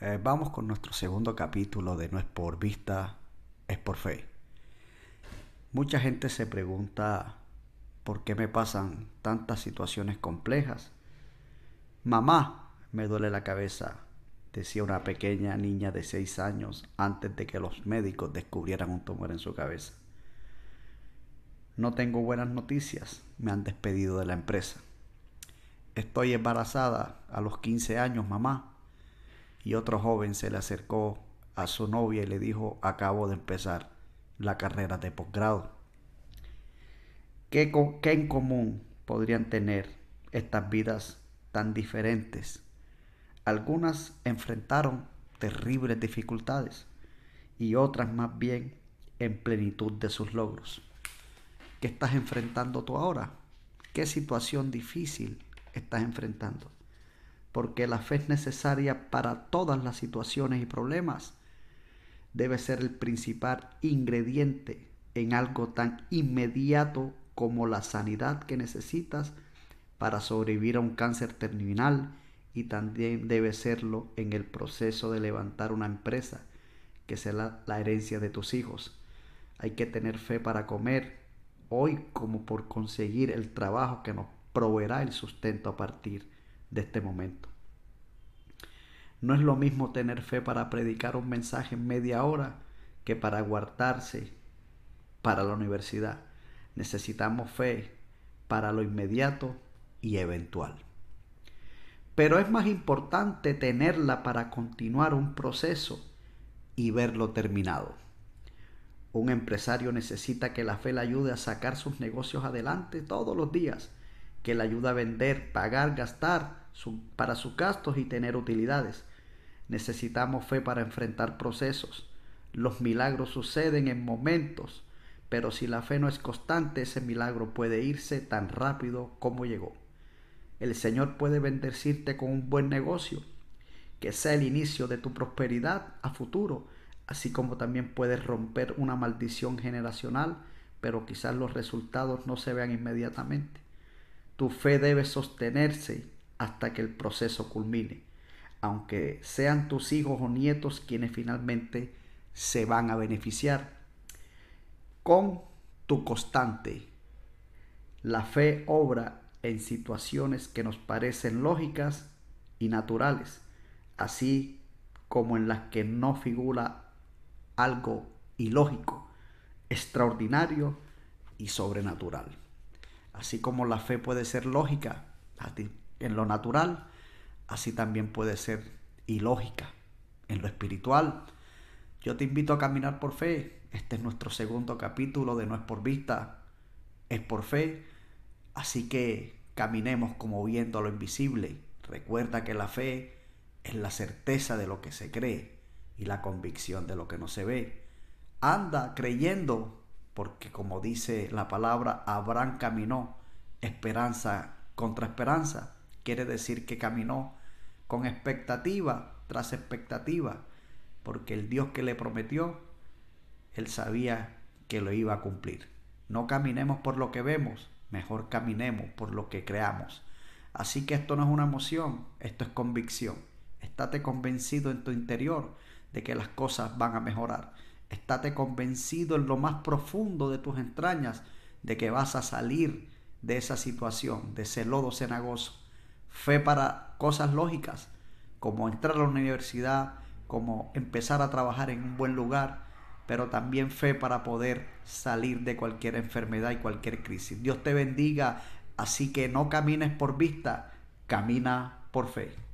Eh, vamos con nuestro segundo capítulo de No es por vista, es por fe. Mucha gente se pregunta por qué me pasan tantas situaciones complejas. Mamá, me duele la cabeza, decía una pequeña niña de seis años antes de que los médicos descubrieran un tumor en su cabeza. No tengo buenas noticias, me han despedido de la empresa. Estoy embarazada a los 15 años, mamá y otro joven se le acercó a su novia y le dijo, acabo de empezar la carrera de posgrado. ¿Qué, ¿Qué, en común podrían tener estas vidas tan diferentes? Algunas enfrentaron terribles dificultades y otras más bien en plenitud de sus logros. ¿Qué estás enfrentando tú ahora? ¿Qué situación difícil estás enfrentando? Porque la fe es necesaria para todas las situaciones y problemas. Debe ser el principal ingrediente en algo tan inmediato como la sanidad que necesitas para sobrevivir a un cáncer terminal y también debe serlo en el proceso de levantar una empresa que sea la herencia de tus hijos. Hay que tener fe para comer hoy como por conseguir el trabajo que nos proveerá el sustento a partir de este momento. No es lo mismo tener fe para predicar un mensaje en media hora que para guardarse para la universidad. Necesitamos fe para lo inmediato y eventual. Pero es más importante tenerla para continuar un proceso y verlo terminado. Un empresario necesita que la fe le ayude a sacar sus negocios adelante todos los días que le ayuda a vender, pagar, gastar para sus gastos y tener utilidades. Necesitamos fe para enfrentar procesos. Los milagros suceden en momentos, pero si la fe no es constante, ese milagro puede irse tan rápido como llegó. El Señor puede bendecirte con un buen negocio, que sea el inicio de tu prosperidad a futuro, así como también puedes romper una maldición generacional, pero quizás los resultados no se vean inmediatamente. Tu fe debe sostenerse hasta que el proceso culmine, aunque sean tus hijos o nietos quienes finalmente se van a beneficiar. Con tu constante, la fe obra en situaciones que nos parecen lógicas y naturales, así como en las que no figura algo ilógico, extraordinario y sobrenatural. Así como la fe puede ser lógica en lo natural, así también puede ser ilógica en lo espiritual. Yo te invito a caminar por fe. Este es nuestro segundo capítulo de No es por vista, es por fe. Así que caminemos como viendo lo invisible. Recuerda que la fe es la certeza de lo que se cree y la convicción de lo que no se ve. Anda creyendo porque como dice la palabra, Abraham caminó esperanza contra esperanza. Quiere decir que caminó con expectativa tras expectativa, porque el Dios que le prometió, él sabía que lo iba a cumplir. No caminemos por lo que vemos, mejor caminemos por lo que creamos. Así que esto no es una emoción, esto es convicción. Estate convencido en tu interior de que las cosas van a mejorar. Estate convencido en lo más profundo de tus entrañas de que vas a salir de esa situación, de ese lodo cenagoso. Fe para cosas lógicas, como entrar a la universidad, como empezar a trabajar en un buen lugar, pero también fe para poder salir de cualquier enfermedad y cualquier crisis. Dios te bendiga, así que no camines por vista, camina por fe.